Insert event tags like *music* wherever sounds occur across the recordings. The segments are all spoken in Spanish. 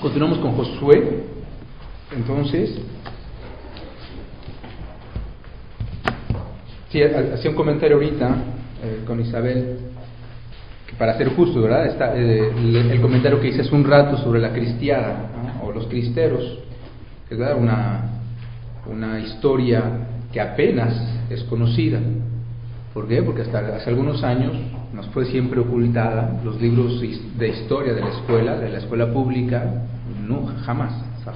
Continuamos con Josué. Entonces, sí, hacía un comentario ahorita eh, con Isabel, que para ser justo, ¿verdad? Está, eh, el, comentario que hice hace un rato sobre la cristiada, o los cristeros, ¿verdad? Una, una historia que apenas es conocida. ¿Por qué? Porque hasta hace algunos años nos fue siempre ocultada, los libros de historia de la escuela, de la escuela pública, no, jamás,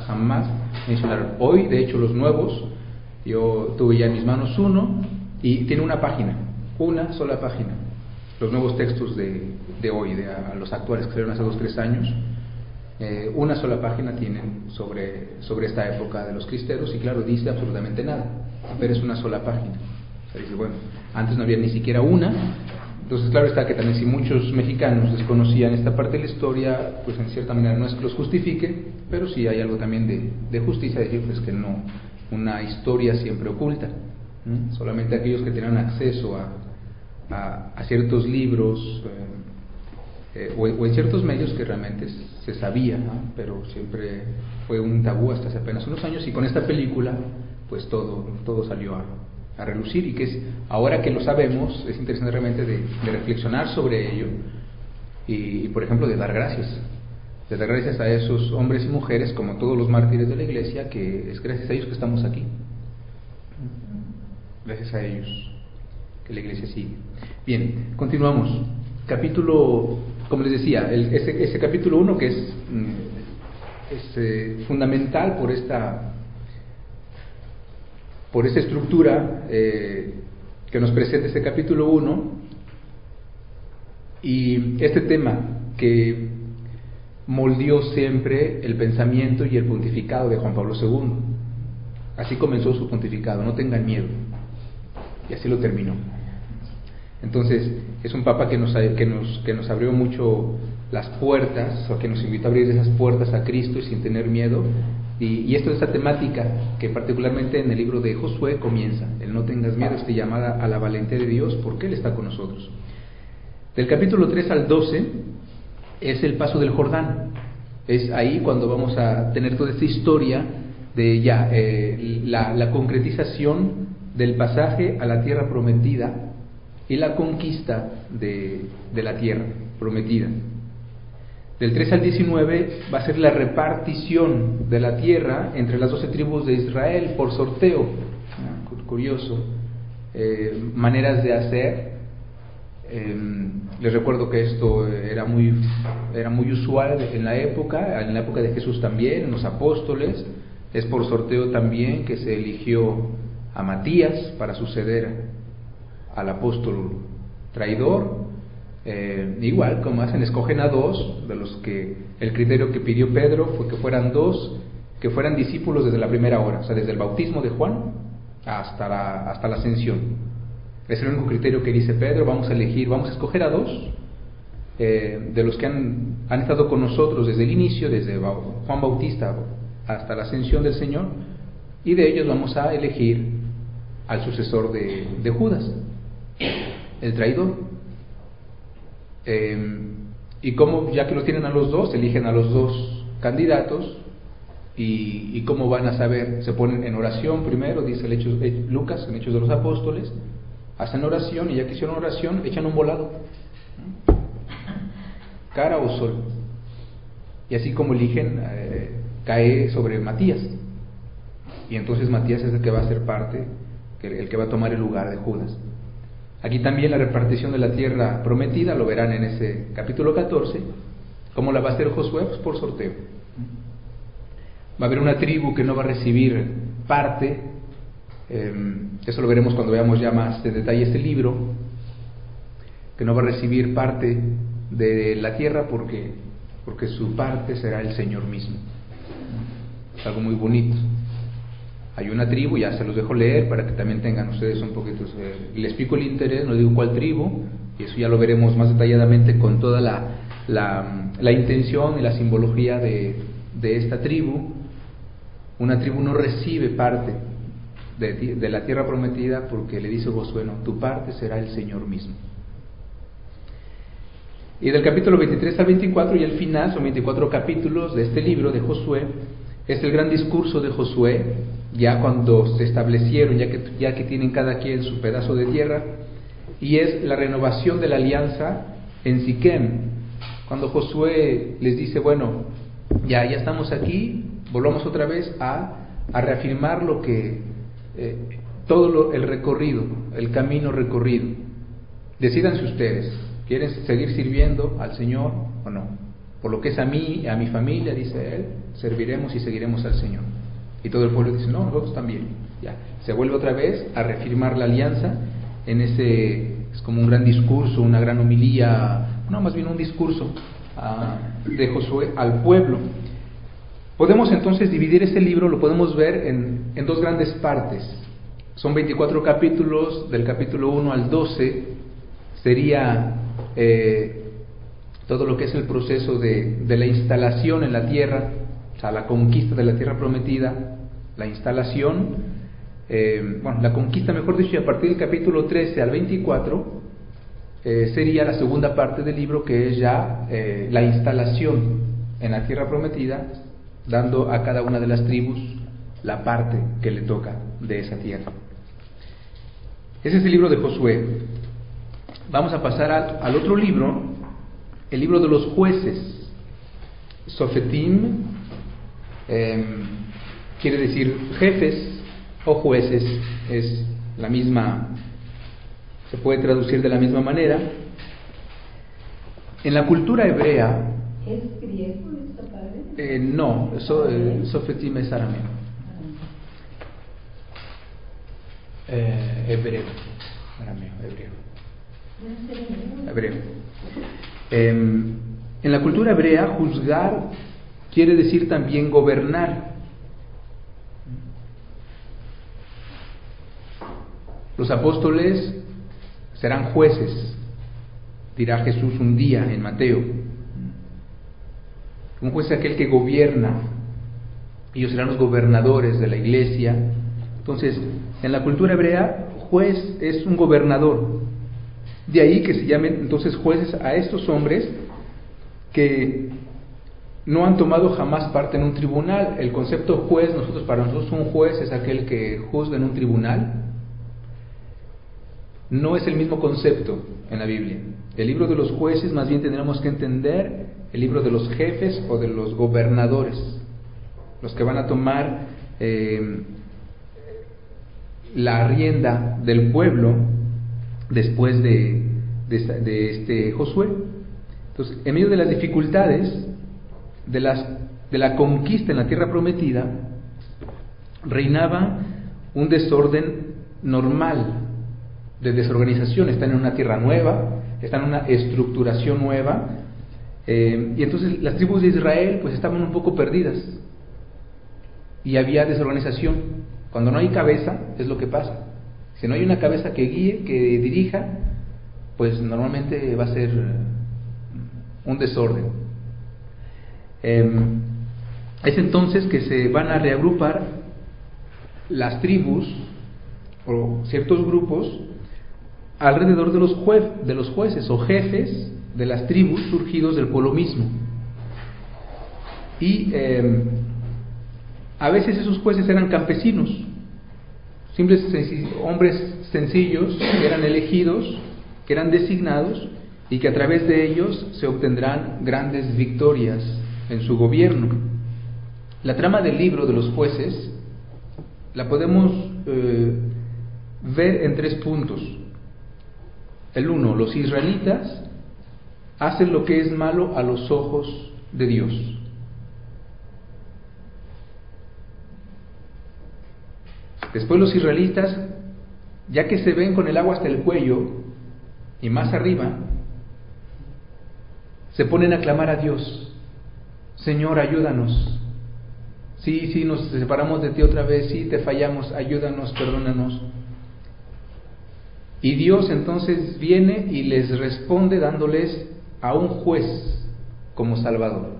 jamás mencionaron. Hoy, de hecho, los nuevos, yo tuve ya en mis manos uno y tiene una página, una sola página. Los nuevos textos de, de hoy, de los actuales que hace dos, tres años, eh, una sola página tienen sobre, sobre esta época de los cristeros y claro, dice absolutamente nada, pero es una sola página. dice, bueno, antes no había ni siquiera una, entonces, claro está que también si muchos mexicanos desconocían esta parte de la historia, pues en cierta manera no es que los justifique, pero sí hay algo también de, de justicia, decirles que no, una historia siempre oculta. Solamente aquellos que tenían acceso a, a, ciertos libros eh, eh, o, en ciertos medios que realmente se sabía, pero siempre fue un tabú hasta hace apenas unos años y con esta película pues todo, todo salió a, a relucir y que es, ahora que lo sabemos, es interesante realmente de, reflexionar sobre ello y, por ejemplo, de dar gracias. De dar gracias a esos hombres y mujeres, como todos los mártires de la iglesia, que es gracias a ellos que estamos aquí. Gracias a ellos que la iglesia sigue. Bien, continuamos. Capítulo, como les decía, ese, ese, capítulo 1 que es, mm, es eh, fundamental por esta por esa estructura eh, que nos presenta este capítulo 1 y este tema que moldeó siempre el pensamiento y el pontificado de Juan Pablo II. Así comenzó su pontificado, no tengan miedo. Y así lo terminó. Entonces, es un papa que nos, que nos, que nos abrió mucho las puertas, o que nos invitó a abrir esas puertas a Cristo y sin tener miedo, y, esto es esa temática que particularmente en el libro de Josué comienza, el no tengas miedo, esta llamada a la valentía de Dios, porque Él está con nosotros. Del capítulo 3 al 12 es el paso del Jordán. Es ahí cuando vamos a tener toda esta historia de ya eh, la, concretización del pasaje a la tierra prometida y la conquista de la tierra prometida. Del 3 al 19 va a ser la repartición de la tierra entre las doce tribus de Israel por sorteo. Ah, curioso. Eh, maneras de hacer. Em, les recuerdo que esto era muy, era muy usual en la época, en la época de Jesús también, en los apóstoles. Es por sorteo también que se eligió a Matías para suceder al apóstol traidor eh, igual, como hacen, escogen a dos, de los que el criterio que pidió Pedro fue que fueran dos, que fueran discípulos desde la primera hora, o sea, desde el bautismo de Juan hasta la, hasta la ascensión. Es el único criterio que dice Pedro, vamos a elegir, vamos a escoger a dos eh, de los que han, han estado con nosotros desde el inicio, desde Juan Bautista hasta la ascensión del Señor, y de ellos vamos a elegir al sucesor de, de Judas, el traidor. Em, y cómo, ya que los tienen a los dos, eligen a los dos candidatos y, cómo van a saber, se ponen en oración primero, dice el Hechos, eh, Lucas en Hechos de los Apóstoles, hacen oración y ya que hicieron oración, echan un volado, cara o sol. Y así como eligen, eh, cae sobre Matías. Y entonces Matías es el que va a ser parte, el que va a tomar el lugar de Judas. Aquí también la repartición de la tierra prometida, lo verán en ese capítulo 14, ¿cómo la va a hacer Josué? Pues por sorteo. Va a haber una tribu que no va a recibir parte, em, eso lo veremos cuando veamos ya más de detalle este libro, que no va a recibir parte de la tierra porque, porque su parte será el Señor mismo. Es algo muy bonito. Hay una tribu, ya se los dejo leer para que también tengan ustedes un poquito, eh, les explico el interés, no digo cuál tribu, y eso ya lo veremos más detalladamente con toda la, la, intención y la simbología de, de, esta tribu. Una tribu no recibe parte de, de la tierra prometida porque le dice Josué, no, tu parte será el Señor mismo. Y del capítulo 23 al 24 y el final, son 24 capítulos de este libro de Josué, es el gran discurso de Josué, ya cuando se establecieron, ya que, ya que tienen cada quien su pedazo de tierra, y es la renovación de la alianza en Siquem, cuando Josué les dice, bueno, ya, ya estamos aquí, volvamos otra vez a, a reafirmar lo que, eh, todo el recorrido, el camino recorrido. Decídanse ustedes, ¿quieren seguir sirviendo al Señor o no? Por lo que es a mí, a mi familia, dice él, serviremos y seguiremos al Señor. Y todo el pueblo dice, no, nosotros también. Ya, se vuelve otra vez a reafirmar la alianza en ese, es como un gran discurso, una gran homilía, no, más bien un discurso ah, de Josué al pueblo. Podemos entonces dividir este libro, lo podemos ver en, en dos grandes partes. Son 24 capítulos, del capítulo 1 al 12 sería eh, todo lo que es el proceso de, de, la instalación en la tierra, o sea, la conquista de la tierra prometida, la instalación, eh, bueno, la conquista, mejor dicho, y a partir del capítulo 13 al 24 eh, sería la segunda parte del libro que es ya la instalación en la tierra prometida dando a cada una de las tribus la parte que le toca de esa tierra. Ese es el libro de Josué. Vamos a pasar al, otro libro, el libro de los jueces. Sofetim em, quiere decir jefes o jueces, es la misma, se puede traducir de la misma manera. En la cultura hebrea, ¿Es griego? eh, no, so, eh, Sofetim es arameo. Eh, hebreo, arameo, hebreo. Hebreo. Eh, en la cultura hebrea, juzgar quiere decir también gobernar. Los apóstoles serán jueces, dirá Jesús un día en Mateo. Un juez es aquel que gobierna. Ellos serán los gobernadores de la iglesia. Entonces, en la cultura hebrea, juez es un gobernador. De ahí que se llamen entonces jueces a estos hombres que no han tomado jamás parte en un tribunal. El concepto juez, nosotros para nosotros un juez es aquel que juzga en un tribunal. No es el mismo concepto en la Biblia. El libro de los jueces más bien tendremos que entender el libro de los jefes o de los gobernadores, los que van a tomar eh, la rienda del pueblo después de, de, este Josué. Entonces, en medio de las dificultades de, las, de la conquista en la tierra prometida, reinaba un desorden normal de desorganización. Están en una tierra nueva, están en una estructuración nueva, eh, y entonces las tribus de Israel pues estaban un poco perdidas y había desorganización. Cuando no hay cabeza es lo que pasa. Si no hay una cabeza que guíe, que dirija, pues normalmente va a ser un desorden. Em, es entonces que se van a reagrupar las tribus o ciertos grupos alrededor de los, de los jueces o jefes de las tribus surgidos del pueblo mismo. Y em, a veces esos jueces eran campesinos, simples hombres sencillos que eran elegidos, que eran designados y que a través de ellos se obtendrán grandes victorias en su gobierno. La trama del libro de los jueces la podemos eh, ver en tres puntos. El uno, los israelitas hacen lo que es malo a los ojos de Dios. Después los israelitas, ya que se ven con el agua hasta el cuello y más arriba, se ponen a clamar a Dios, Señor, ayúdanos. Sí, sí, nos separamos de ti otra vez, sí, te fallamos, ayúdanos, perdónanos. Y Dios entonces viene y les responde dándoles a un juez como Salvador.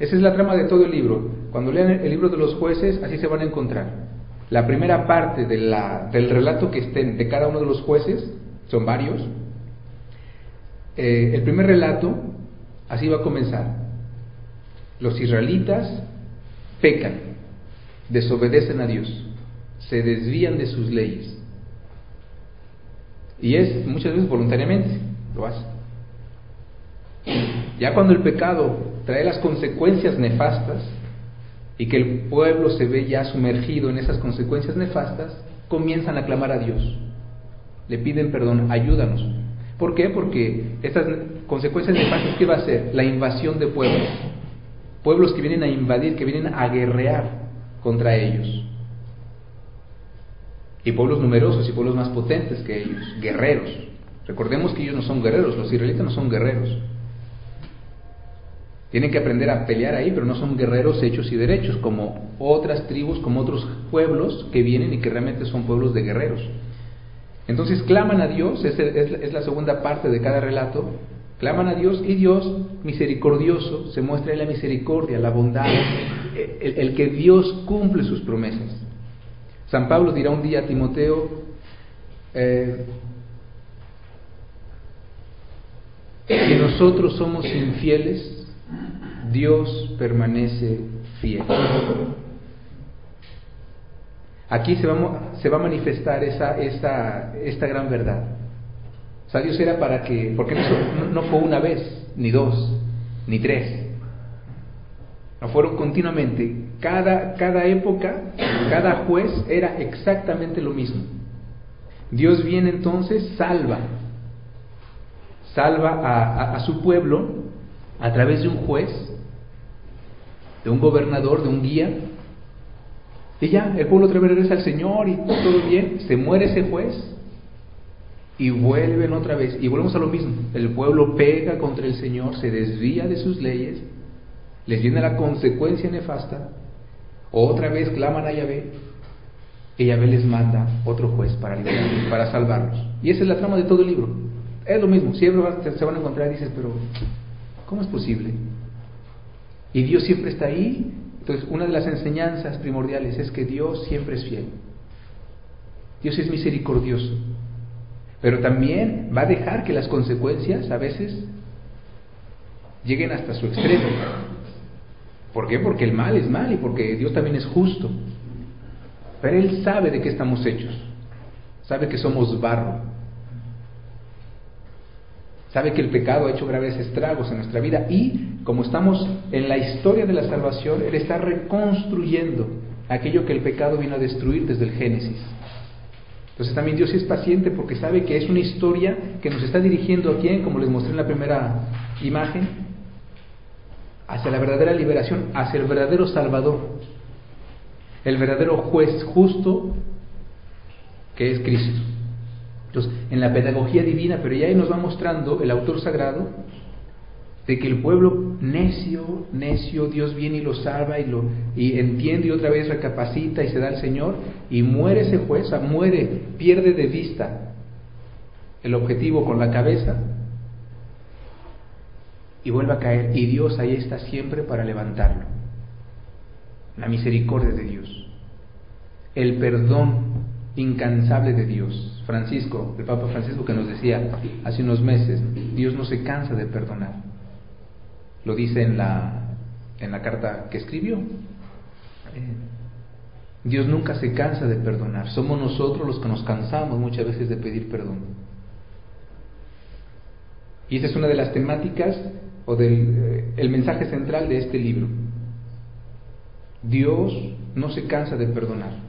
Esa es la trama de todo el libro. Cuando lean el libro de los jueces, así se van a encontrar. la primera parte del relato que estén de cada uno de los jueces, son varios, eh, el primer relato, así va a comenzar. Los israelitas pecan, desobedecen a Dios, se desvían de sus leyes. Y es muchas veces voluntariamente, lo hace. Ya cuando el pecado trae las consecuencias nefastas y que el pueblo se ve ya sumergido en esas consecuencias nefastas, comienzan a clamar a Dios. Le piden perdón, ayúdanos. ¿Por qué? Porque estas consecuencias nefastas, ¿qué va a ser? La invasión de pueblos. Pueblos que vienen a invadir, que vienen a guerrear contra ellos. Y pueblos numerosos y pueblos más potentes que ellos, guerreros. Recordemos que ellos no son guerreros, los israelitas no son guerreros. Tienen que aprender a pelear ahí, pero no son guerreros hechos y derechos, como otras tribus, como otros pueblos que vienen y que realmente son pueblos de guerreros. Entonces claman a Dios, es, es, la segunda parte de cada relato, claman a Dios y Dios, misericordioso, se muestra en la misericordia, la bondad, el, que Dios cumple sus promesas. San Pablo dirá un día a Timoteo, eh, que nosotros somos infieles, Dios permanece fiel. Aquí se va, se va a manifestar esa, esta, esta gran verdad. O sea, Dios era para que, porque no, no fue una vez, ni dos, ni tres. No fueron continuamente. Cada, cada época, cada juez era exactamente lo mismo. Dios viene entonces, salva. Salva a, a su pueblo a través de un juez de un gobernador, de un guía, y ya, el pueblo otra vez regresa al Señor y todo bien, se muere ese juez y vuelven otra vez, y volvemos a lo mismo, el pueblo pega contra el Señor, se desvía de sus leyes, les viene la consecuencia nefasta, otra vez claman a Yahvé, y Yahvé les manda otro juez para para salvarlos. Y esa es la trama de todo el libro. Es lo mismo, siempre se van a encontrar y dices, pero ¿cómo es posible? Y Dios siempre está ahí. Entonces, una de las enseñanzas primordiales es que Dios siempre es fiel. Dios es misericordioso. Pero también va a dejar que las consecuencias a veces lleguen hasta su extremo. ¿Por qué? Porque el mal es mal y porque Dios también es justo. Pero Él sabe de qué estamos hechos. Sabe que somos barro sabe que el pecado ha hecho graves estragos en nuestra vida y como estamos en la historia de la salvación, Él está reconstruyendo aquello que el pecado vino a destruir desde el Génesis. Entonces también Dios es paciente porque sabe que es una historia que nos está dirigiendo a quién, como les mostré en la primera imagen, hacia la verdadera liberación, hacia el verdadero Salvador, el verdadero juez justo que es Cristo. Entonces, en la pedagogía divina, pero ya ahí nos va mostrando el autor sagrado de que el pueblo necio, necio, Dios viene y lo salva y lo y entiende y otra vez recapacita y se da al Señor y muere ese juez, muere, pierde de vista el objetivo con la cabeza y vuelve a caer y Dios ahí está siempre para levantarlo. La misericordia de Dios, el perdón incansable de Dios. Francisco, el Papa Francisco que nos decía hace unos meses, Dios no se cansa de perdonar. Lo dice en la, en la carta que escribió. Eh, Dios nunca se cansa de perdonar. Somos nosotros los que nos cansamos muchas veces de pedir perdón. Y esa es una de las temáticas o del eh, el mensaje central de este libro. Dios no se cansa de perdonar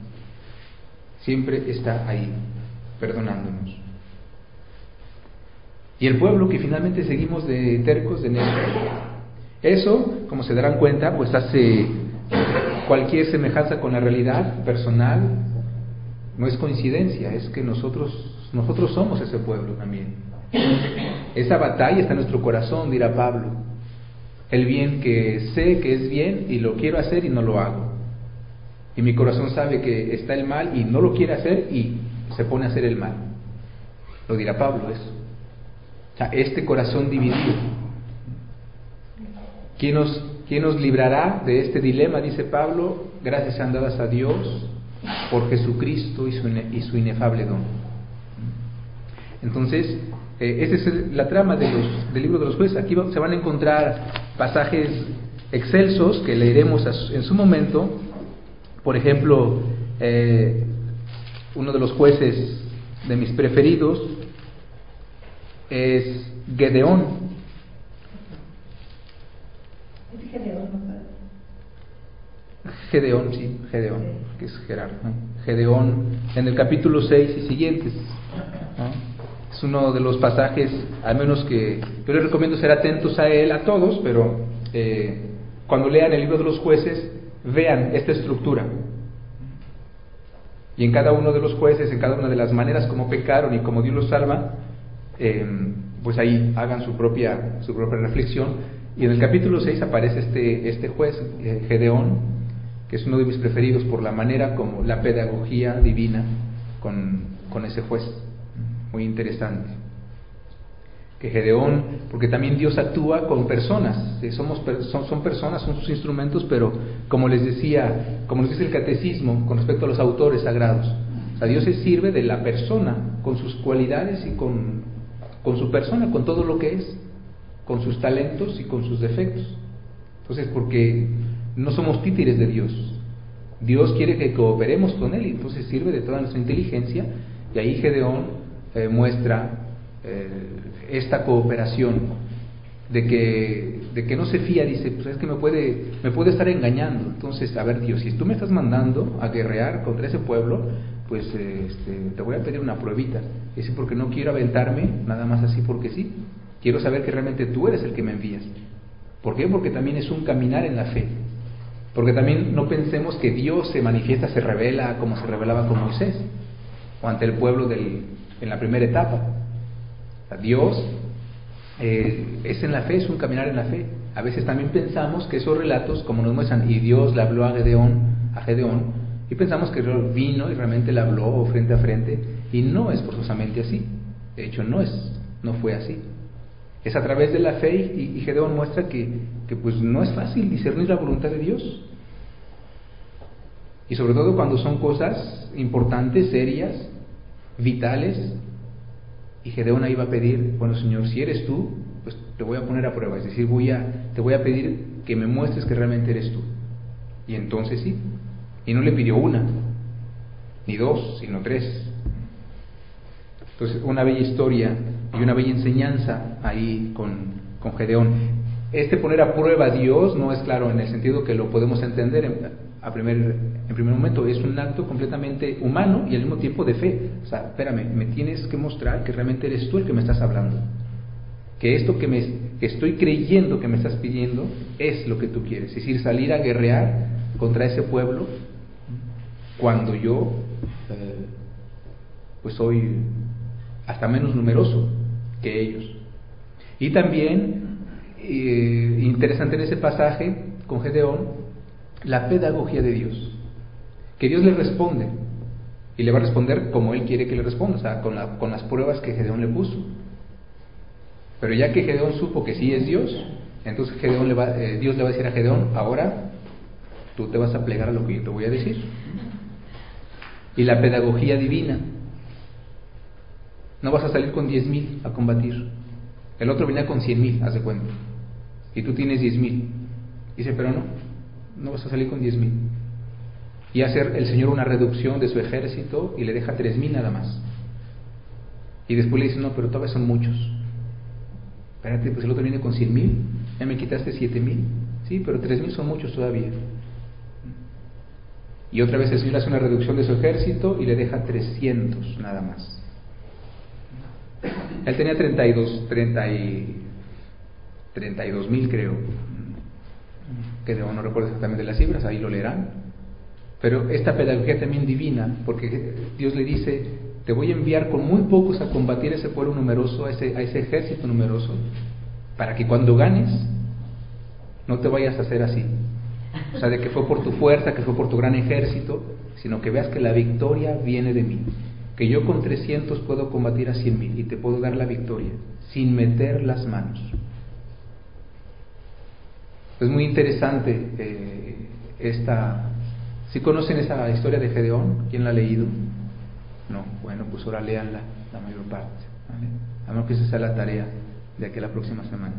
siempre está ahí, perdonándonos. Y el pueblo que finalmente seguimos de tercos de negro. Eso, como se darán cuenta, pues hace cualquier semejanza con la realidad personal, no es coincidencia, es que nosotros, nosotros somos ese pueblo también. Esa batalla está en nuestro corazón, dirá Pablo. El bien que sé que es bien y lo quiero hacer y no lo hago. Y mi corazón sabe que está el mal y no lo quiere hacer y se pone a hacer el mal. Lo dirá Pablo eso. Este corazón dividido. ¿Quién nos, ¿Quién nos librará de este dilema? Dice Pablo. Gracias sean dadas a Dios por Jesucristo y su, y su inefable don. Entonces, eh, esa es la trama de los, del libro de los jueces. Aquí se van a encontrar pasajes excelsos que leeremos en su momento. Por ejemplo, eh, uno de los jueces de mis preferidos es Gedeón. Gedeón, sí, Gedeón, que es Gerardo. Gedeón en el capítulo 6 y siguientes. Es uno de los pasajes, al menos que yo les recomiendo ser atentos a él, a todos, pero eh, cuando lean el libro de los jueces, vean esta estructura. Y en cada uno de los jueces, en cada una de las maneras como pecaron y como Dios los salva, eh, pues ahí hagan su propia, su propia reflexión. Y en el capítulo 6 aparece este, este juez, eh, Gedeón, que es uno de mis preferidos por la manera como la pedagogía divina con, con ese juez. Muy interesante. Que Gedeón, porque también Dios actúa con personas, somos, son, son personas, son sus instrumentos, pero como les decía, como nos dice el catecismo con respecto a los autores sagrados, o Dios se sirve de la persona con sus cualidades y con, con su persona, con todo lo que es, con sus talentos y con sus defectos. Entonces, porque no somos títeres de Dios. Dios quiere que cooperemos con Él y entonces sirve de toda nuestra inteligencia y ahí Gedeón eh, muestra eh, esta cooperación de que, de que no se fía, dice, pues es que me puede, me puede estar engañando. Entonces, a ver Dios, si tú me estás mandando a guerrear contra ese pueblo, pues este, te voy a pedir una pruebita. Es porque no quiero aventarme nada más así porque sí. Quiero saber que realmente tú eres el que me envías. ¿Por qué? Porque también es un caminar en la fe. Porque también no pensemos que Dios se manifiesta, se revela como se revelaba con Moisés o ante el pueblo del, en la primera etapa. Dios eh, es en la fe, es un caminar en la fe. A veces también pensamos que esos relatos, como nos muestran, y Dios le habló a Gedeón, a Gedeón, y pensamos que vino y realmente le habló frente a frente, y no es forzosamente así. De hecho, no es, no fue así. Es a través de la fe y, Gedeón muestra que, que, pues no es fácil discernir la voluntad de Dios. Y sobre todo cuando son cosas importantes, serias, vitales. Y Gedeón ahí va a pedir, bueno Señor, si eres tú, pues te voy a poner a prueba. Es decir, voy a, te voy a pedir que me muestres que realmente eres tú. Y entonces sí. Y no le pidió una, ni dos, sino tres. Entonces, una bella historia y una bella enseñanza ahí con, con Gedeón. Este poner a prueba a Dios no es claro en el sentido que lo podemos entender en, a primer, en primer momento, es un acto completamente humano y al mismo tiempo de fe. O sea, espérame, me tienes que mostrar que realmente eres tú el que me estás hablando. Que esto que, me, que estoy creyendo que me estás pidiendo es lo que tú quieres. Es decir, salir a guerrear contra ese pueblo cuando yo eh, pues soy hasta menos numeroso que ellos. Y también, eh, interesante en ese pasaje con Gedeón, la pedagogía de Dios. Que Dios le responde. Y le va a responder como Él quiere que le responda, o sea, con, con las pruebas que Gedeón le puso. Pero ya que Gedeón supo que sí es Dios, entonces Gedeón le va, eh, Dios le va a decir a Gedeón, ahora tú te vas a plegar a lo que yo te voy a decir. Y la pedagogía divina, no vas a salir con diez mil a combatir. El otro venía con cien mil, haz de cuenta. Y tú tienes diez mil. Dice, pero no, no vas a salir con diez mil. Y hacer el Señor una reducción de su ejército y le deja tres mil nada más. Y después le dice, no, pero todavía son muchos. Espérate, pues el otro viene con cien mil, ya me quitaste siete mil. Sí, pero tres mil son muchos todavía. Y otra vez el Señor hace una reducción de su ejército y le deja trescientos nada más. Él tenía 32, 30 y 32 mil creo, que no recuerdo exactamente las cifras, ahí lo leerán. Pero esta pedagogía también divina, porque Dios le dice, te voy a enviar con muy pocos a combatir ese pueblo numeroso, a ese, a ese ejército numeroso, para que cuando ganes no te vayas a hacer así. O sea, de que fue por tu fuerza, que fue por tu gran ejército, sino que veas que la victoria viene de mí que yo con 300 puedo combatir a 100 mil y te puedo dar la victoria sin meter las manos. Es muy interesante eh, esta ¿Sí conocen esa historia de Gedeón? ¿Quién la ha leído? No, bueno, pues ahora leanla la mayor parte. ¿vale? A menos que esa sea la tarea de aquí la próxima semana.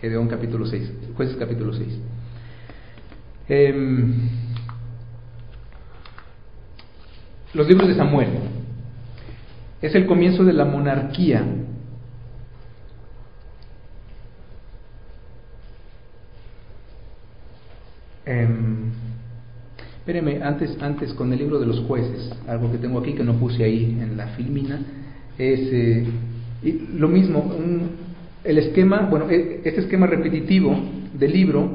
Gedeón capítulo 6, jueces capítulo 6. Em, los libros de Samuel. Es el comienzo de la monarquía. Espéreme, antes, antes con el libro de los jueces, algo que tengo aquí que no puse ahí en la filmina, es eh, lo mismo, el esquema, bueno, e, este esquema repetitivo del libro,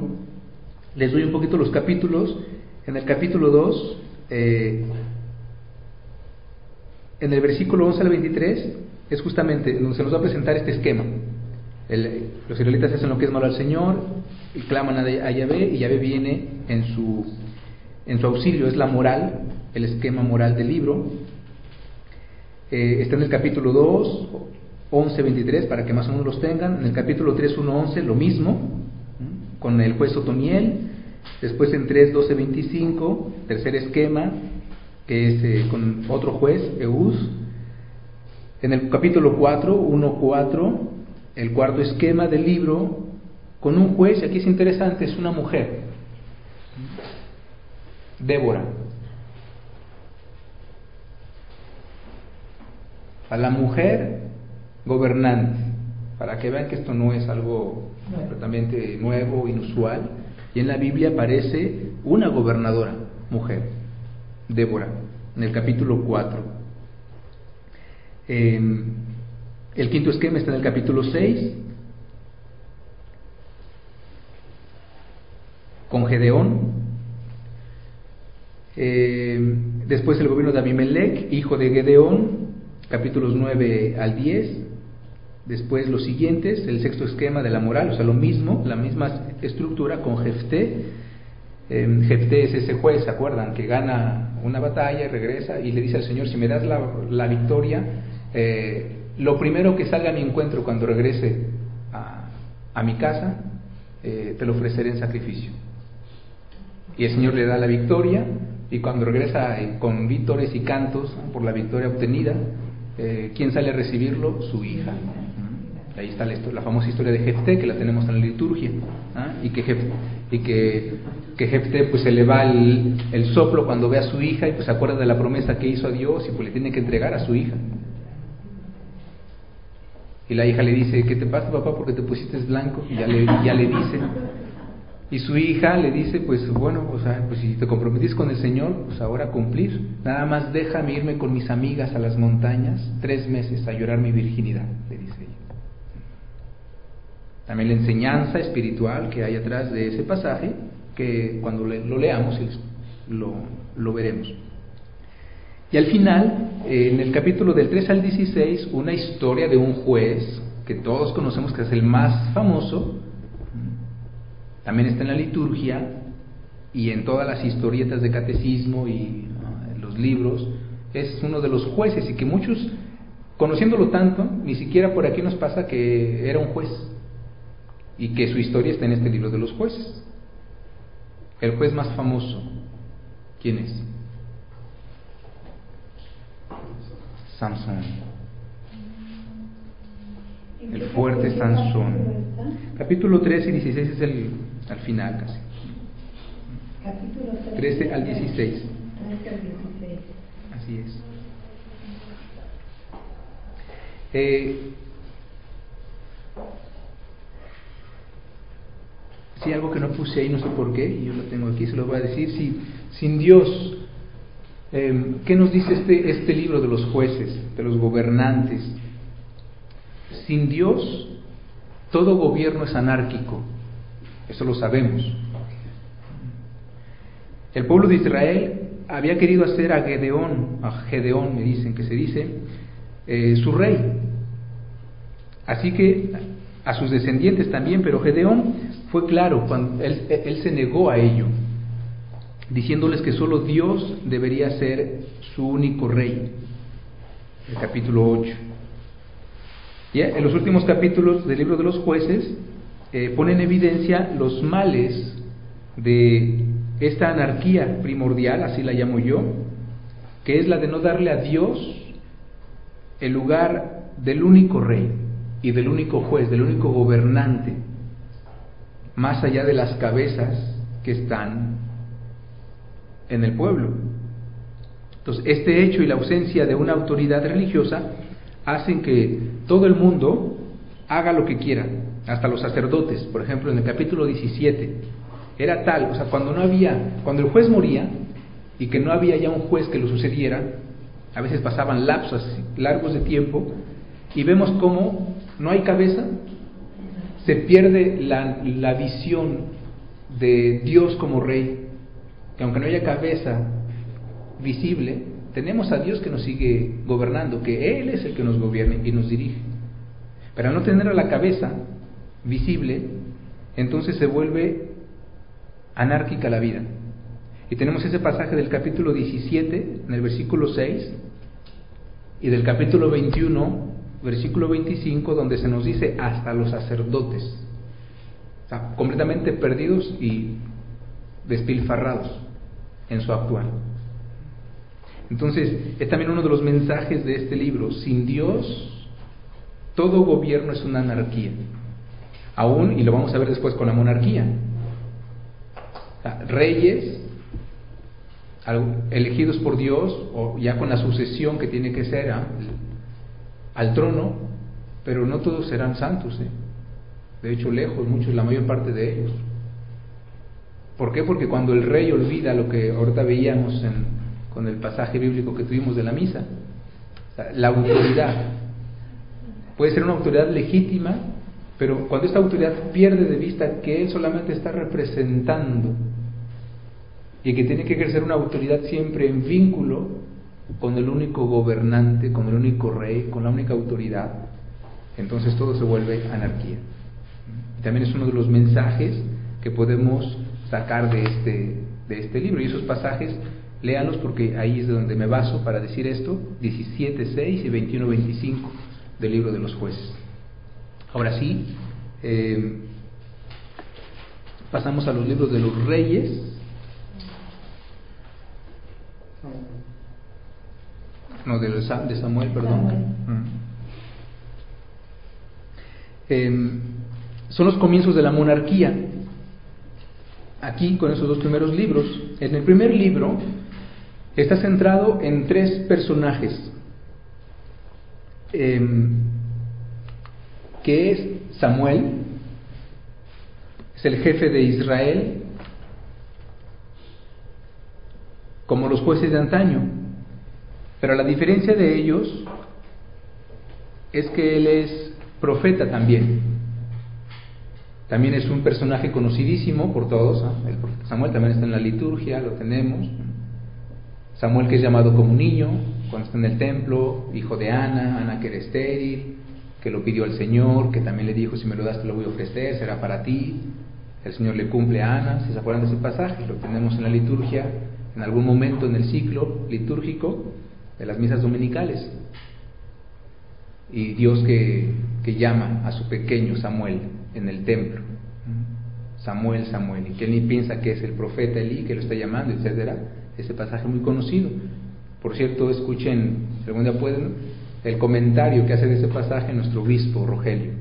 les doy un poquito los capítulos, en el capítulo 2, eh, en el versículo 11 al 23 es justamente donde se nos va a presentar este esquema. los israelitas hacen lo que es malo al Señor y claman a, Yahvé y Yahvé viene en su, en su auxilio, es la moral, el esquema moral del libro. Eh, está en el capítulo 2, 11, 23, para que más o menos los tengan. En el capítulo 3, 1, 11, lo mismo, con el juez Otoniel. Después en 3, 12, 25, tercer esquema, que es eh, con otro juez, Eus. En el capítulo 4, 1, 4, el cuarto esquema del libro, con un juez, y aquí es interesante, es una mujer, Débora. A la mujer gobernante, para que vean que esto no es algo completamente nuevo, inusual, y en la Biblia aparece una gobernadora, mujer. Débora, en el capítulo 4. Em, el quinto esquema está en el capítulo 6, con Gedeón. Em, después el gobierno de Abimelech, hijo de Gedeón, capítulos 9 al 10. Después los siguientes, el sexto esquema de la moral, o sea, lo mismo, la misma estructura con Jefté. Eh, Jefté es ese juez, ¿se acuerdan? Que gana una batalla y regresa y le dice al Señor, si me das la, victoria, eh, lo primero que salga a mi encuentro cuando regrese a, mi casa, eh, te lo ofreceré en sacrificio. Y el Señor le da la victoria y cuando regresa eh, con vítores y cantos por la victoria obtenida, ¿quién sale a recibirlo? Su hija. Ahí está la, famosa historia de Jefté, que la tenemos en la liturgia, ¿ah? y que Jefté pues se le va el, soplo cuando ve a su hija y pues se acuerda de la promesa que hizo a Dios y pues le tiene que entregar a su hija. Y la hija le dice, ¿qué te pasa papá? Porque te pusiste blanco y ya le, ya le dice. Y su hija le dice, pues bueno, o sea, pues si te comprometís con el Señor, pues ahora cumplir. Nada más déjame irme con mis amigas a las montañas tres meses a llorar mi virginidad, le dice ella. También la enseñanza espiritual que hay atrás de ese pasaje que cuando lo leamos lo, lo veremos. Y al final, en el capítulo del 3 al 16, una historia de un juez que todos conocemos que es el más famoso, también está en la liturgia y en todas las historietas de catecismo y en los libros, es uno de los jueces y que muchos, conociéndolo tanto, ni siquiera por aquí nos pasa que era un juez y que su historia está en este libro de los jueces. El juez más famoso, ¿quién es? Sansón. El fuerte Sansón. Capítulo 13 y 16 es el al final casi. 13 al 16. Así es. Eh, Si algo que no puse ahí, no sé por qué, y yo lo tengo aquí, se lo voy a decir. Si, sin Dios, eh, ¿qué nos dice este, este libro de los jueces, de los gobernantes? Sin Dios, todo gobierno es anárquico, eso lo sabemos. El pueblo de Israel había querido hacer a Gedeón, a Gedeón me dicen que se dice, eh, su rey. Así que a sus descendientes también, pero Gedeón fue claro cuando él, se negó a ello, diciéndoles que solo Dios debería ser su único rey. El capítulo 8. En los últimos capítulos del libro de los jueces eh, ponen en evidencia los males de esta anarquía primordial, así la llamo yo, que es la de no darle a Dios el lugar del único rey y del único juez, del único gobernante, más allá de las cabezas que están en el pueblo. Entonces, este hecho y la ausencia de una autoridad religiosa hacen que todo el mundo haga lo que quiera, hasta los sacerdotes, por ejemplo, en el capítulo 17, era tal, o sea, cuando no había, cuando el juez moría y que no había ya un juez que lo sucediera, a veces pasaban lapsos largos de tiempo y vemos cómo no hay cabeza, se pierde la, la visión de Dios como rey, que aunque no haya cabeza visible, tenemos a Dios que nos sigue gobernando, que Él es el que nos gobierna y nos dirige. Pero al no tener a la cabeza visible, entonces se vuelve anárquica la vida. Y tenemos ese pasaje del capítulo 17, en el versículo 6, y del capítulo 21, versículo 25, donde se nos dice hasta los sacerdotes completamente perdidos y despilfarrados en su actual. Entonces, es también uno de los mensajes de este libro. Sin Dios, todo gobierno es una anarquía. Aún, y lo vamos a ver después con la monarquía. reyes elegidos por Dios, o ya con la sucesión que tiene que ser al trono, pero no todos serán santos. ¿eh? de hecho lejos, muchos, la mayor parte de ellos. ¿Por qué? Porque cuando el rey olvida lo que ahorita veíamos con el pasaje bíblico que tuvimos de la misa, la autoridad puede ser una autoridad legítima, pero cuando esta autoridad pierde de vista que él solamente está representando y que tiene que ejercer una autoridad siempre en vínculo con el único gobernante, con el único rey, con la única autoridad, entonces todo se vuelve anarquía también es uno de los mensajes que podemos sacar de este, de este libro. Y esos pasajes, léanlos porque ahí es de donde me baso para decir esto, 17.6 y 21.25 del libro de los jueces. Ahora sí, eh, pasamos a los libros de los reyes. No, de, Samuel, perdón. Eh, son los comienzos de la monarquía. Aquí, con esos dos primeros libros, en el primer libro está centrado en tres personajes, em, es Samuel, es el jefe de Israel, como los jueces de antaño, pero la diferencia de ellos es que él es profeta también. También es un personaje conocidísimo por todos. Samuel también está en la liturgia, lo tenemos. Samuel que es llamado como niño, cuando está en el templo, hijo de Ana, Ana que era estéril, que lo pidió al Señor, que también le dijo, si me lo das te lo voy a ofrecer, será para ti. El Señor le cumple a Ana, si se acuerdan de ese pasaje, lo tenemos en la liturgia, en algún momento en el ciclo litúrgico de las misas dominicales. Y Dios que, que llama a su pequeño Samuel en el templo. Samuel, Samuel, y que ni piensa que es el profeta Elí que lo está llamando, etcétera. Ese pasaje muy conocido. Por cierto, escuchen, si algún pueden, el comentario que hace de ese pasaje nuestro obispo Rogelio.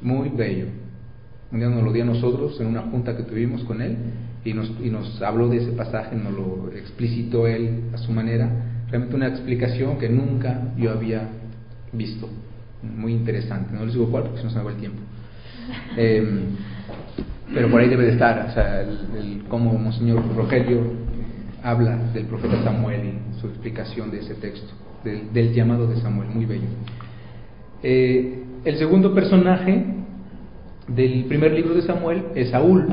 Muy bello. Un día nos lo dio a nosotros en una junta que tuvimos con él y nos, y nos habló de ese pasaje, nos lo explicitó él a su manera. Realmente una explicación que nunca yo había visto muy interesante. No les digo cuál porque se nos acabó el tiempo. Em, pero por ahí debe de estar, o sea, el, cómo Monseñor Rogelio habla del profeta Samuel y su explicación de ese texto, del, llamado de Samuel, muy bello. Eh, el segundo personaje del primer libro de Samuel es Saúl.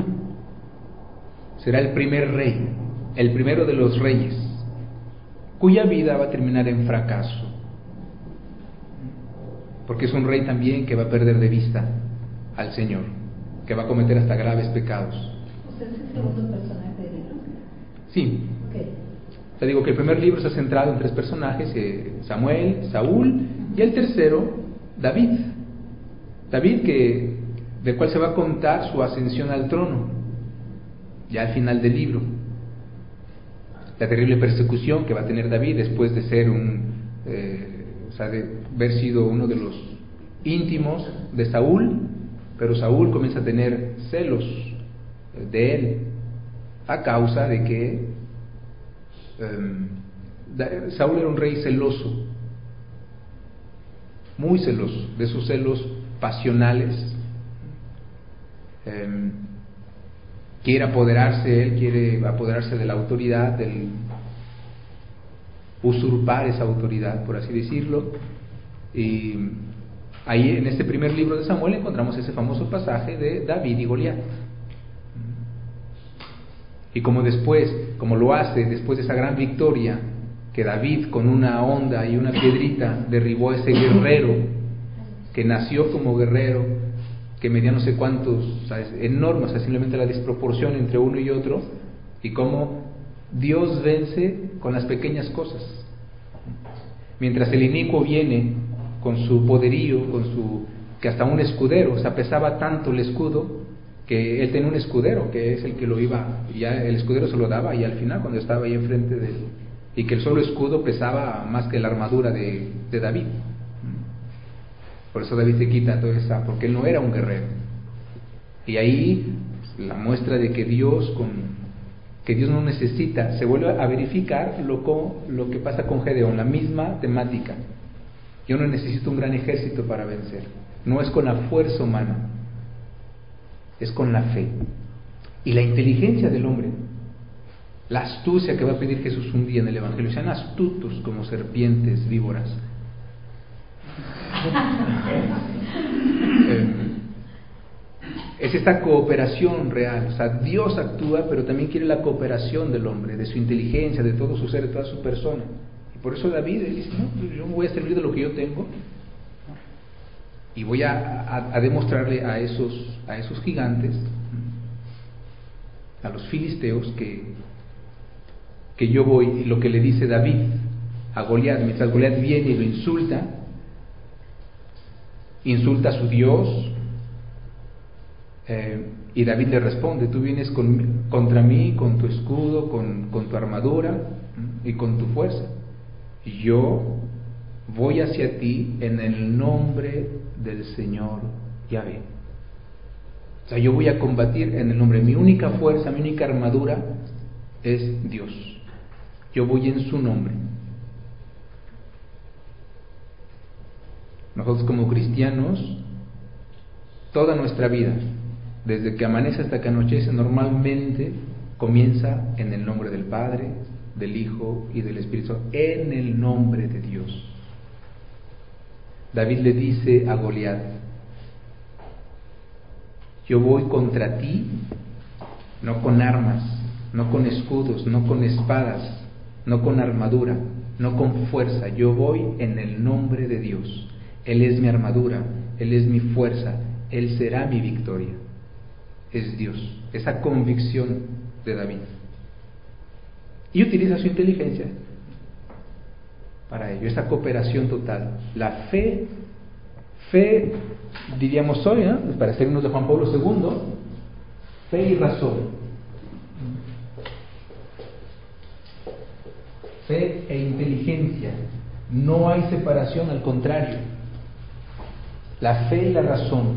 Será el primer rey, el primero de los reyes, cuya vida va a terminar en fracaso porque es un rey también que va a perder de vista al Señor, que va a cometer hasta graves pecados. ¿Usted es el segundo personaje del libro? Sí. Digo que el primer libro se ha centrado en tres personajes, eh, Samuel, Saúl y el tercero, David. David que, del cual se va a contar su ascensión al trono. ya al final del libro. La terrible persecución que va a tener David después de ser un, eh, o sea, de haber sido uno de los íntimos de Saúl, pero Saúl comienza a tener celos de él a causa de que em, Saúl era un rey celoso, muy celoso, de sus celos pasionales. Em, quiere apoderarse, él quiere apoderarse de la autoridad, del usurpar esa autoridad, por así decirlo. Y ahí en este primer libro de Samuel encontramos ese famoso pasaje de David y Goliat. Y como después, como lo hace después de esa gran victoria, que David con una onda y una piedrita derribó a ese guerrero que nació como guerrero, que medía no sé cuántos, o enormes, simplemente la desproporción entre uno y otro, y cómo Dios vence con las pequeñas cosas. Mientras el inicuo viene con su poderío, con su que hasta un escudero, o sea, pesaba tanto el escudo que él tenía un escudero, que es el que lo iba, ya el escudero se lo daba y al final cuando estaba ahí enfrente de él, y que el solo escudo pesaba más que la armadura de, David. Por eso David se quita toda esa, porque él no era un guerrero. Y ahí la muestra de que Dios con que Dios no necesita, se vuelve a verificar lo, lo que pasa con Gedeón, la misma temática. Yo no necesito un gran ejército para vencer, no es con la fuerza humana, es con la fe y la inteligencia del hombre. La astucia que va a pedir Jesús un día en el Evangelio, sean astutos como serpientes víboras. *laughs* Eh, es esta cooperación real. O sea, Dios actúa, pero también quiere la cooperación del hombre, de su inteligencia, de todo su ser, de toda su persona. Y por eso David dice, no, yo voy a servir de lo que yo tengo y voy a, demostrarle a esos, a esos gigantes, a los filisteos, que, que yo voy, lo que le dice David a Goliat, mientras Goliat viene y lo insulta, insulta a su Dios, eh, y David le responde, tú vienes contra mí con tu escudo, con, con tu armadura y con tu fuerza. Y yo voy hacia ti en el nombre del Señor Yahvé. O sea, yo voy a combatir en el nombre. Mi única fuerza, mi única armadura es Dios. Yo voy en su nombre. Nosotros como cristianos, toda nuestra vida, desde que amanece hasta que anochece, normalmente comienza en el nombre del Padre, del Hijo y del Espíritu, en el nombre de Dios. David le dice a Goliat, yo voy contra ti, no con armas, no con escudos, no con espadas, no con armadura, no con fuerza, yo voy en el nombre de Dios. Él es mi armadura, Él es mi fuerza, Él será mi victoria. Es Dios, esa convicción de David. Y utiliza su inteligencia para ello, esa cooperación total. La fe, fe, diríamos hoy, ¿no? para sernos de Juan Pablo II, fe y razón. Fe e inteligencia. No hay separación, al contrario. La fe y la razón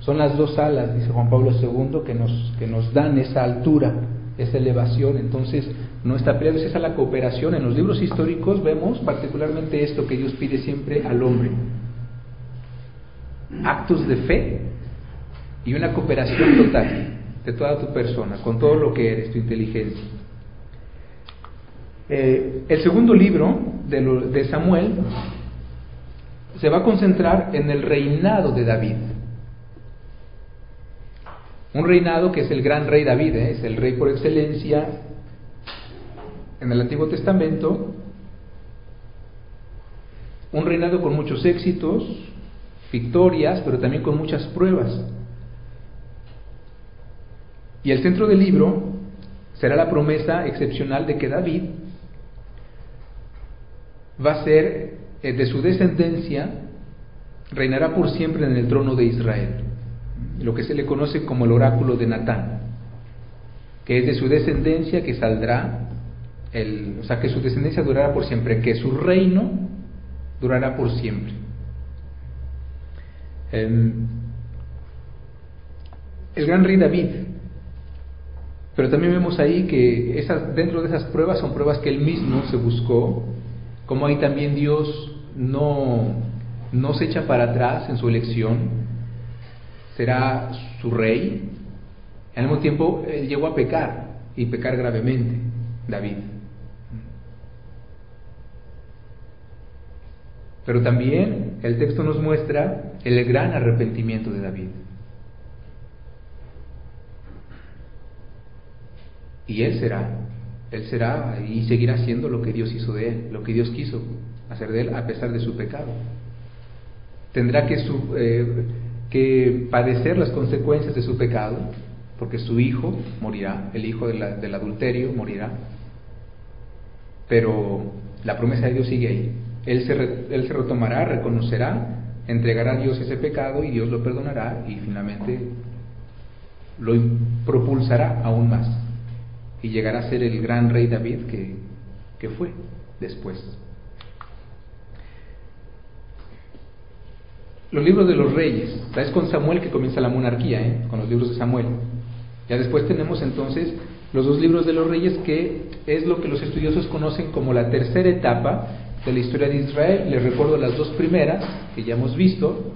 son las dos alas, dice Juan Pablo II, que nos, que nos dan esa altura, esa elevación. Entonces, no está peleado, es esa la cooperación. En los libros históricos vemos particularmente esto que Dios pide siempre al hombre. Actos de fe y una cooperación total de toda tu persona, con todo lo que eres, tu inteligencia. Eh, el segundo libro de, de, Samuel se va a concentrar en el reinado de David. Un reinado que es el gran rey David, ¿eh? es el rey por excelencia, en el Antiguo Testamento, un reinado con muchos éxitos, victorias, pero también con muchas pruebas. Y el centro del libro será la promesa excepcional de que David va a ser eh, de su descendencia, reinará por siempre en el trono de Israel, lo que se le conoce como el oráculo de Natán. que es de su descendencia que saldrá, el, o sea, que su descendencia durará por siempre, que su reino durará por siempre. Em, el gran rey David, pero también vemos ahí que esas, dentro de esas pruebas son pruebas que él mismo se buscó, como ahí también Dios no, no se echa para atrás en su elección, será su rey. Al mismo tiempo, él llegó a pecar y pecar gravemente, David. Pero también el texto nos muestra el gran arrepentimiento de David. Y él será, él será y seguirá siendo lo que Dios hizo de él, lo que Dios quiso hacer de él a pesar de su pecado. Tendrá que, su, eh, que padecer las consecuencias de su pecado, porque su hijo morirá, el hijo del adulterio morirá. Pero la promesa de Dios sigue ahí. Él se, él se retomará, reconocerá, entregará a Dios ese pecado y Dios lo perdonará y finalmente lo propulsará aún más y llegará a ser el gran rey David que, que fue después. Los libros de los reyes, es con Samuel que comienza la monarquía, ¿eh? con los libros de Samuel. Ya después tenemos entonces los dos libros de los reyes que es lo que los estudiosos conocen como la tercera etapa de la historia de Israel. Les recuerdo las dos primeras que ya hemos visto,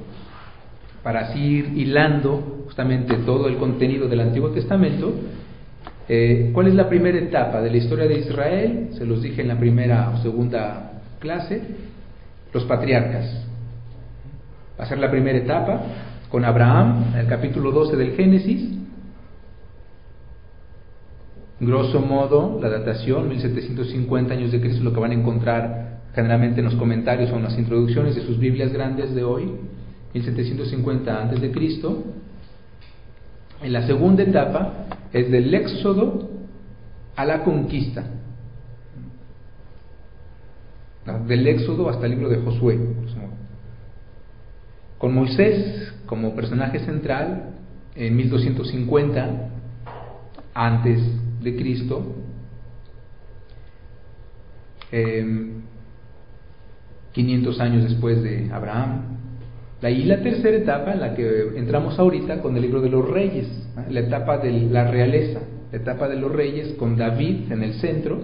para así ir hilando justamente todo el contenido del Antiguo Testamento. Eh, ¿Cuál es la primera etapa de la historia de Israel? Se los dije en la primera o segunda clase. Los patriarcas. Va a ser la primera etapa con Abraham, en el capítulo 12 del Génesis. Grosso modo, la datación, 1750 años de Cristo, lo que van a encontrar generalmente en los comentarios o en las introducciones de sus Biblias grandes de hoy, 1750 antes de Cristo. En la segunda etapa es del éxodo a la conquista. Del éxodo hasta el libro de Josué. Con Moisés como personaje central en 1250 antes de Cristo. 500 años después de Abraham. Ahí la tercera etapa en la que entramos ahorita con el libro de los reyes, la etapa de la realeza, la etapa de los reyes con David en el centro,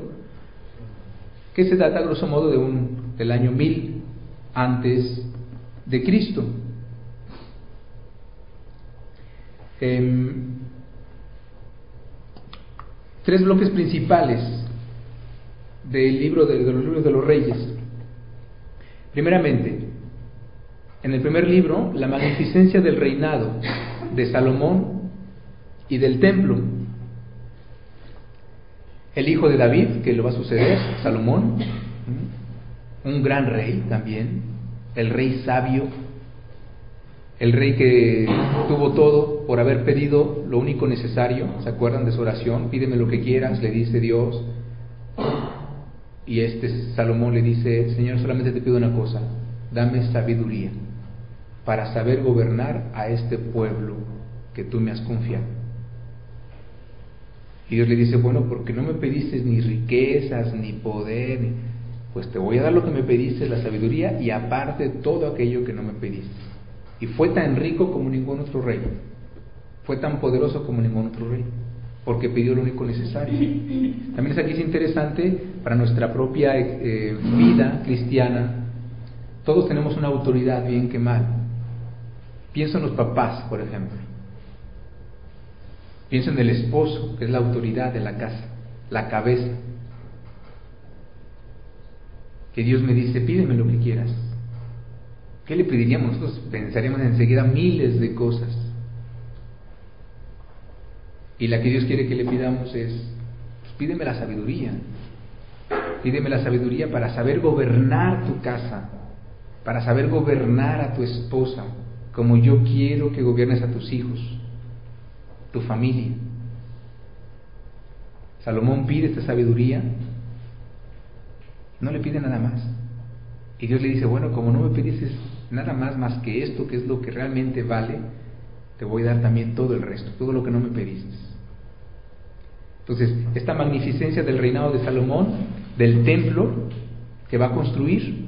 que se data grosso modo del año 1000 antes de Cristo. Em, tres bloques principales del libro de los libros de los reyes. Primeramente, en el primer libro, la magnificencia del reinado de Salomón y del templo. El hijo de David, que lo va a suceder, Salomón, un gran rey también, el rey sabio, el rey que tuvo todo por haber pedido lo único necesario, ¿se acuerdan de su oración? Pídeme lo que quieras, le dice Dios, y este Salomón le dice, Señor, solamente te pido una cosa, dame sabiduría para saber gobernar a este pueblo que tú me has confiado. Y Dios le dice, bueno, porque no me pediste ni riquezas, ni poder, pues te voy a dar lo que me pediste, la sabiduría, y aparte todo aquello que no me pediste. Y fue tan rico como ningún otro rey, fue tan poderoso como ningún otro rey porque pidió lo único necesario. También es aquí es interesante para nuestra propia eh, vida cristiana. Todos tenemos una autoridad, bien que mal. Pienso en los papás, por ejemplo. Pienso en el esposo, que es la autoridad de la casa, la cabeza. Que Dios me dice, pídeme lo que quieras. ¿Qué le pediríamos? Nosotros pensaríamos enseguida miles de cosas. Y la que Dios quiere que le pidamos es, pues pídeme la sabiduría. Pídeme la sabiduría para saber gobernar tu casa, para saber gobernar a tu esposa, como yo quiero que gobiernes a tus hijos, tu familia. Salomón pide esta sabiduría, no le pide nada más. Y Dios le dice, bueno, como no me pides nada más más que esto, que es lo que realmente vale, te voy a dar también todo el resto, todo lo que no me pediste. Entonces, esta magnificencia del reinado de Salomón, del templo que va a construir,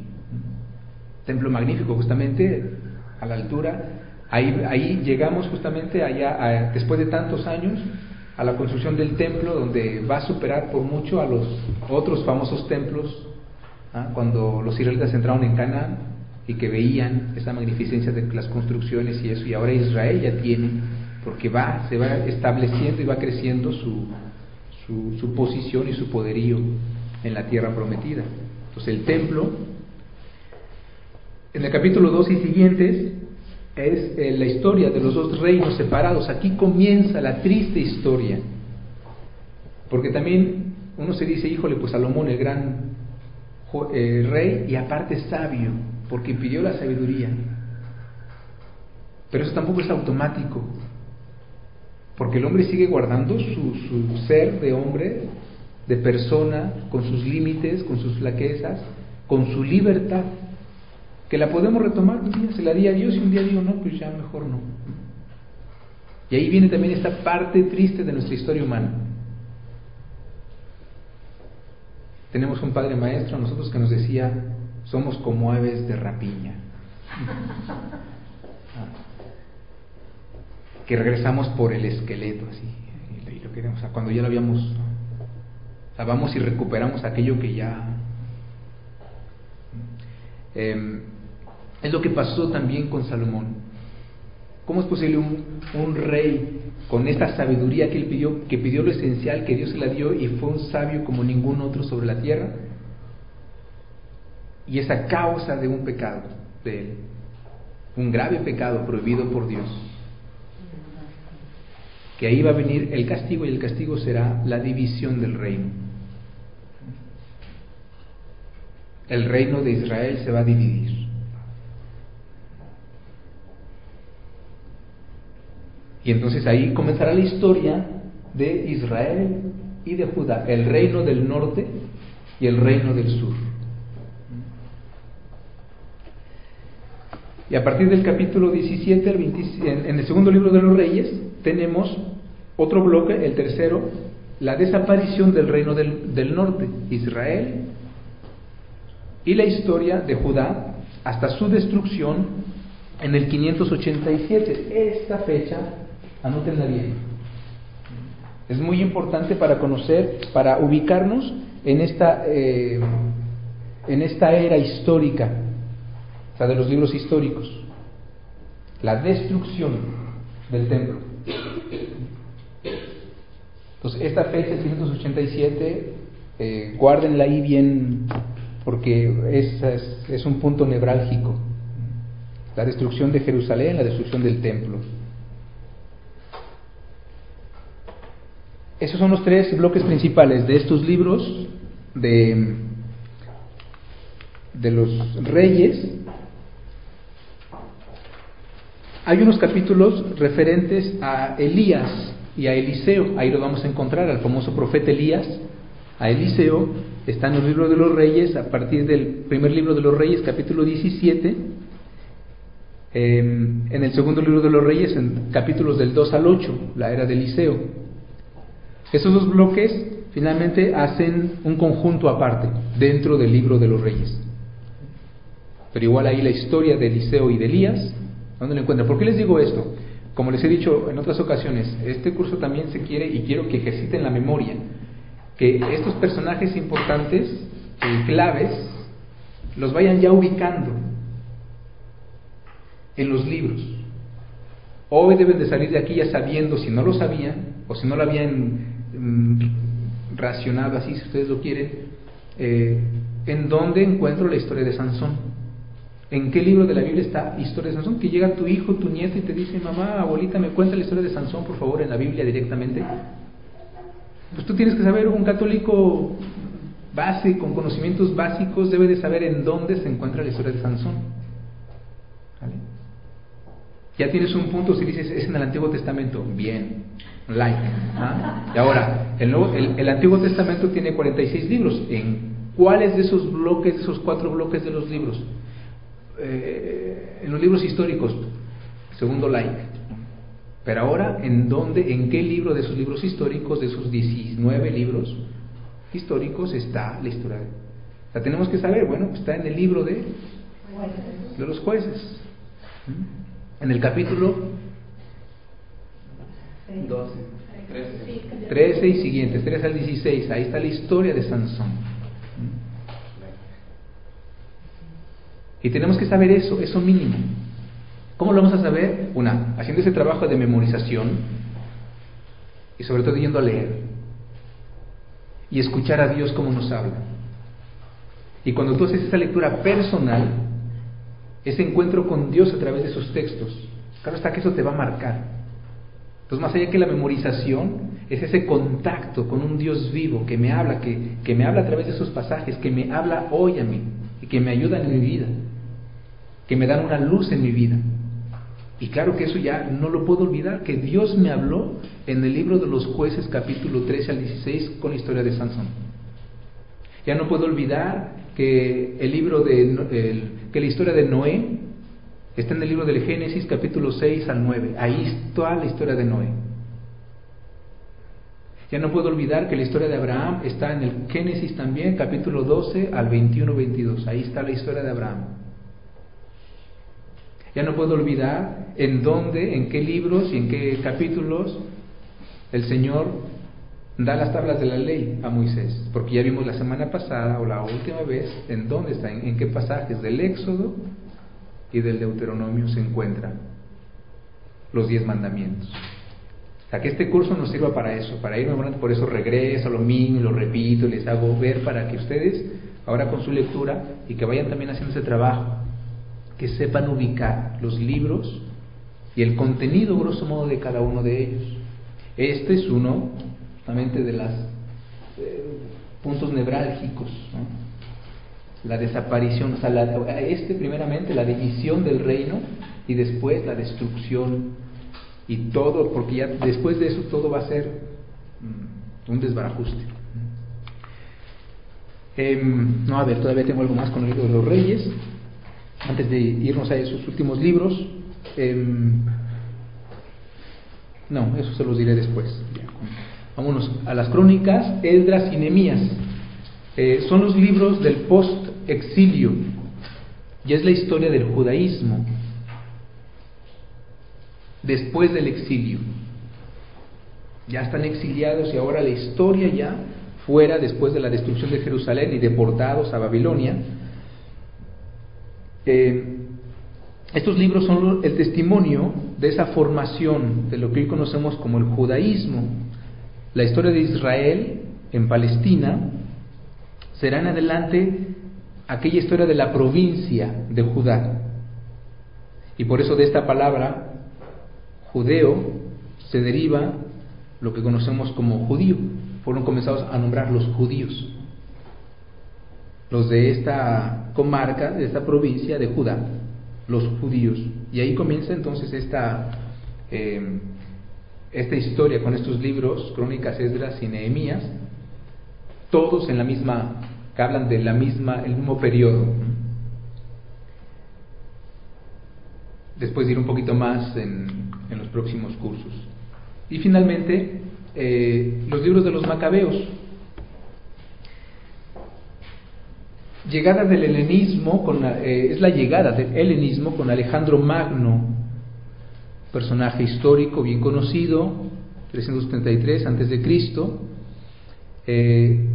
templo magnífico justamente a la altura, ahí, ahí llegamos justamente allá, después de tantos años, a la construcción del templo, donde va a superar por mucho a los otros famosos templos, ¿ah? cuando los israelitas entraron en Canaán y que veían esa magnificencia de las construcciones y eso, y ahora Israel ya tiene, porque va, se va estableciendo y va creciendo su, su, su posición y su poderío en la tierra prometida. Entonces el templo, en el capítulo 2 y siguientes, es eh, la historia de los dos reinos separados. Aquí comienza la triste historia. Porque también uno se dice, híjole, pues Salomón el gran eh, rey y aparte sabio, porque pidió la sabiduría. Pero eso tampoco es automático, porque el hombre sigue guardando su, ser de hombre, de persona, con sus límites, con sus flaquezas, con su libertad que la podemos retomar un día, se la di a Dios y un día digo, no, pues ya mejor no. Y ahí viene también esta parte triste de nuestra historia humana. Tenemos un padre maestro, nosotros que nos decía, somos como aves de rapiña. *laughs* que regresamos por el esqueleto, así, y lo queremos, cuando ya lo habíamos, o y recuperamos aquello que ya... Eh, es lo que pasó también con Salomón. ¿Cómo es posible un, rey con esta sabiduría que él pidió, que pidió lo esencial, que Dios se la dio y fue un sabio como ningún otro sobre la tierra? Y esa causa de un pecado de él, un grave pecado prohibido por Dios, que ahí va a venir el castigo y el castigo será la división del reino. El reino de Israel se va a dividir. Y entonces ahí comenzará la historia de Israel y de Judá, el reino del norte y el reino del sur. Y a partir del capítulo 17 en el segundo libro de los reyes, tenemos otro bloque, el tercero, la desaparición del reino del, del norte, Israel, y la historia de Judá hasta su destrucción en el 587. Esta fecha Anótenla bien. Es muy importante para conocer, para ubicarnos en esta, eh, en esta era histórica, o sea, de los libros históricos. La destrucción del templo. Entonces, esta fecha, 587, eh, guárdenla ahí bien, porque es, es un punto nevrálgico. La destrucción de Jerusalén, la destrucción del templo. Esos son los tres bloques principales de estos libros de, de los reyes. Hay unos capítulos referentes a Elías y a Eliseo, ahí lo vamos a encontrar, al famoso profeta Elías, a Eliseo, está en los libros de los reyes, a partir del primer libro de los reyes, capítulo 17, em, en el segundo libro de los reyes, en capítulos del 2 al 8, la era de Eliseo. Esos dos bloques finalmente hacen un conjunto aparte dentro del libro de los reyes. Pero igual ahí la historia de Eliseo y de Elías, ¿dónde lo encuentran? ¿Por qué les digo esto? Como les he dicho en otras ocasiones, este curso también se quiere y quiero que ejerciten la memoria, que estos personajes importantes, y claves, los vayan ya ubicando en los libros. Hoy deben de salir de aquí ya sabiendo, si no lo sabían, o si no lo habían Mm, racionado así, si ustedes lo quieren, eh, ¿en dónde encuentro la historia de Sansón? ¿En qué libro de la Biblia está historia de Sansón? Que llega tu hijo, tu nieto y te dice, mamá, abuelita, me cuenta la historia de Sansón, por favor, en la Biblia directamente. Pues tú tienes que saber, un católico base, con conocimientos básicos, debe de saber en dónde se encuentra la historia de Sansón. Ya tienes un punto si dices, es en el Antiguo Testamento. Bien, like. ¿ah? Y ahora, el, el, Antiguo Testamento tiene 46 libros. ¿En cuáles de esos bloques, esos cuatro bloques de los libros? Eh, en los libros históricos, segundo like. Pero ahora, ¿en dónde, en qué libro de esos libros históricos, de esos 19 libros históricos, está la historia? Sea, tenemos que saber, bueno, pues está en el libro de, de los jueces. En el capítulo 12, 13 y siguientes, 13 al 16, ahí está la historia de Sansón. Y tenemos que saber eso, eso mínimo. ¿Cómo lo vamos a saber? Una, haciendo ese trabajo de memorización y sobre todo yendo a leer y escuchar a Dios cómo nos habla. Y cuando tú haces esa lectura personal, ese encuentro con Dios a través de esos textos, claro está que eso te va a marcar. Entonces, más allá que la memorización, es ese contacto con un Dios vivo que me habla, que, que me habla a través de esos pasajes, que me habla hoy a mí y que me ayuda en mi vida que me dan una luz en mi vida. Y claro que eso ya no lo puedo olvidar, que Dios me habló en el libro de los jueces capítulo 13 al 16 con la historia de Sansón. Ya no puedo olvidar que el libro de que la historia de Noé está en el libro del Génesis capítulo 6 al 9. Ahí está la historia de Noé. Ya no puedo olvidar que la historia de Abraham está en el Génesis también, capítulo 12 al 21-22. Ahí está la historia de Abraham. Ya no puedo olvidar en dónde, en qué libros y en qué capítulos el Señor da las tablas de la ley a Moisés, porque ya vimos la semana pasada o la última vez en dónde está, en, qué pasajes del Éxodo y del Deuteronomio se encuentran los diez mandamientos. O sea, que este curso nos sirva para eso, para irme, por eso regreso lo mismo, lo repito, les hago ver para que ustedes, ahora con su lectura, y que vayan también haciendo ese trabajo, que sepan ubicar los libros y el contenido, grosso modo, de cada uno de ellos. Este es uno, justamente, de los eh, puntos nevrálgicos. La desaparición, o sea, este primeramente, la división del reino y después la destrucción y todo, porque ya después de eso todo va a ser mm, un desbarajuste. Em, no, a ver, todavía tengo algo más con el libro de los reyes antes de irnos a esos últimos libros, em, no, eso se los diré después. Vámonos a las crónicas, Esdras y Nemías. Eh, son los libros del post-exilio y es la historia del judaísmo después del exilio. Ya están exiliados y ahora la historia ya fuera después de la destrucción de Jerusalén y deportados a Babilonia eh, estos libros son el testimonio de esa formación de lo que hoy conocemos como el judaísmo. La historia de Israel en Palestina será en adelante aquella historia de la provincia de Judá. Y por eso de esta palabra judeo se deriva lo que conocemos como judío. Fueron comenzados a nombrar los judíos los de esta comarca, de esta provincia de Judá, los judíos. Y ahí comienza entonces esta, em, esta historia con estos libros, Crónicas, Esdras y Nehemías, todos en la misma, que hablan de mismo periodo. Después de ir un poquito más en, en los próximos cursos. Y finalmente, eh, los libros de los macabeos, llegada del helenismo, con eh, es la llegada del helenismo con Alejandro Magno, personaje histórico bien conocido, 333 antes de Cristo. Eh,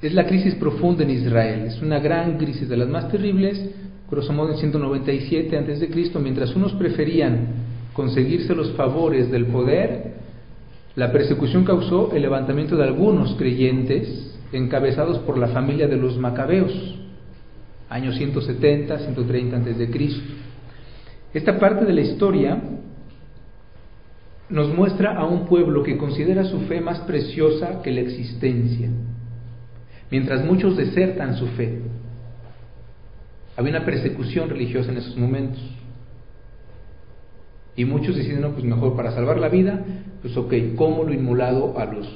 es la crisis profunda en Israel, es una gran crisis de las más terribles, grosso modo en 197 antes de Cristo, mientras unos preferían conseguirse los favores del poder, la persecución causó el levantamiento de algunos creyentes encabezados por la familia de los macabeos, años 170, 130 antes de Cristo. Esta parte de la historia nos muestra a un pueblo que considera su fe más preciosa que la existencia, mientras muchos desertan su fe. Había una persecución religiosa en esos momentos. Y muchos deciden, no, pues mejor para salvar la vida, pues ok, ¿cómo lo inmolado a los,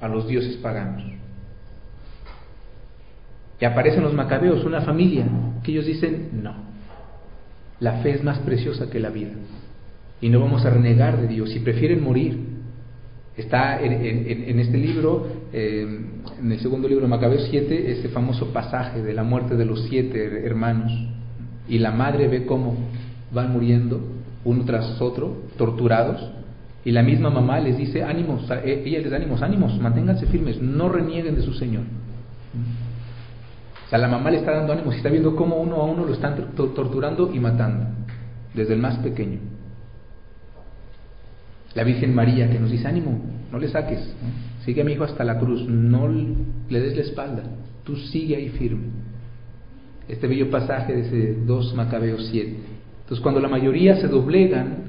a los dioses paganos? Y aparecen los macabeos, una familia, que ellos dicen, no, la fe es más preciosa que la vida. y no vamos a renegar de Dios y prefieren morir. Está en, este libro, eh, en el segundo libro de Macabeos 7, ese famoso pasaje de la muerte de los siete hermanos. Y la madre ve cómo van muriendo uno tras otro, torturados, y la misma mamá les dice, ánimos, eh, ella les da ánimos, ánimos, manténganse firmes, no renieguen de su Señor. La mamá le está dando ánimos y está viendo cómo uno a uno lo están torturando y matando, desde el más pequeño. La Virgen María que nos dice, ánimo, no le saques, sigue a mi hijo hasta la cruz, no le des la espalda, tú sigue ahí firme. Este bello pasaje de ese 2 Macabeos 7. Entonces cuando la mayoría se doblegan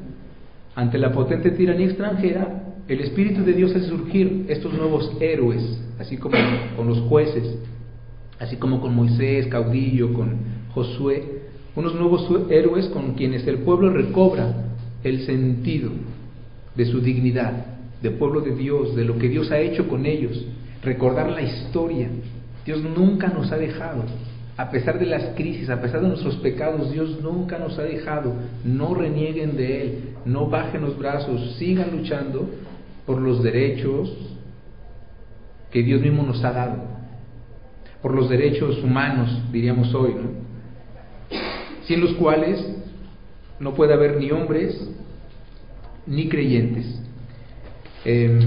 ante la potente tiranía extranjera, el Espíritu de Dios hace surgir estos nuevos héroes, así como con los jueces, así como con Moisés, caudillo, con Josué, unos nuevos héroes con quienes el pueblo recobra el sentido de su dignidad, de pueblo de Dios, de lo que Dios ha hecho con ellos, recordar la historia. Dios nunca nos ha dejado, a pesar de las crisis, a pesar de nuestros pecados, Dios nunca nos ha dejado. No renieguen de Él, no bajen los brazos, sigan luchando por los derechos que Dios mismo nos ha dado, por los derechos humanos, diríamos hoy, sin los cuales no puede haber ni hombres ni creyentes. Em,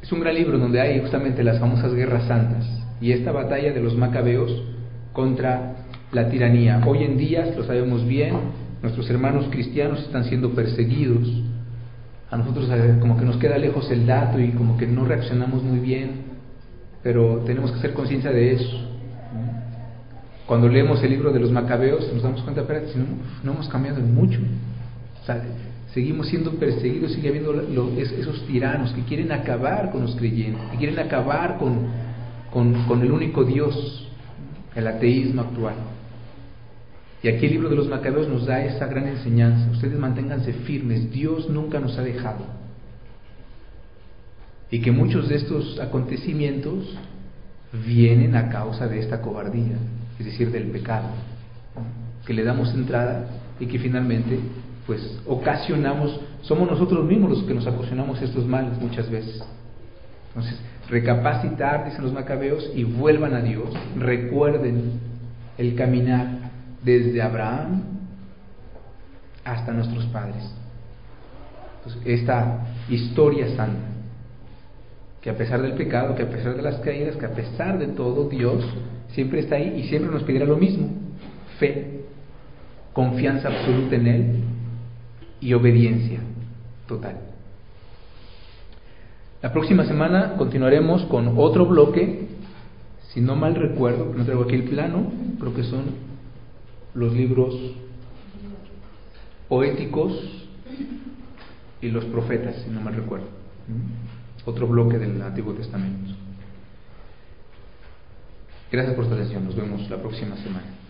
es un gran libro donde hay justamente las famosas guerras santas y esta batalla de los macabeos contra la tiranía. Hoy en día, lo sabemos bien, nuestros hermanos cristianos están siendo perseguidos. A nosotros eh, como que nos queda lejos el dato y como que no reaccionamos muy bien, pero tenemos que hacer conciencia de eso. Cuando leemos el libro de los macabeos nos damos cuenta, espérate, si no, no hemos cambiado mucho. seguimos siendo perseguidos, sigue habiendo esos tiranos que quieren acabar con los creyentes, que quieren acabar con, con, el único Dios, el ateísmo actual. Y aquí el libro de los macabeos nos da esa gran enseñanza. Ustedes manténganse firmes, Dios nunca nos ha dejado. Y que muchos de estos acontecimientos vienen a causa de esta cobardía es decir, del pecado, que le damos entrada y que finalmente pues ocasionamos, somos nosotros mismos los que nos ocasionamos estos males muchas veces. Entonces, recapacitar, dicen los macabeos, y vuelvan a Dios, recuerden el caminar desde Abraham hasta nuestros padres. esta historia santa, que a pesar del pecado, que a pesar de las caídas, que a pesar de todo, Dios siempre está ahí y siempre nos pedirá lo mismo, fe, confianza absoluta en Él y obediencia total. La próxima semana continuaremos con otro bloque, si no mal recuerdo, no traigo aquí el plano, creo que son los libros poéticos y los profetas, si no mal recuerdo. Otro bloque del Antiguo Testamento. Gracias por su atención. Nos vemos la próxima semana.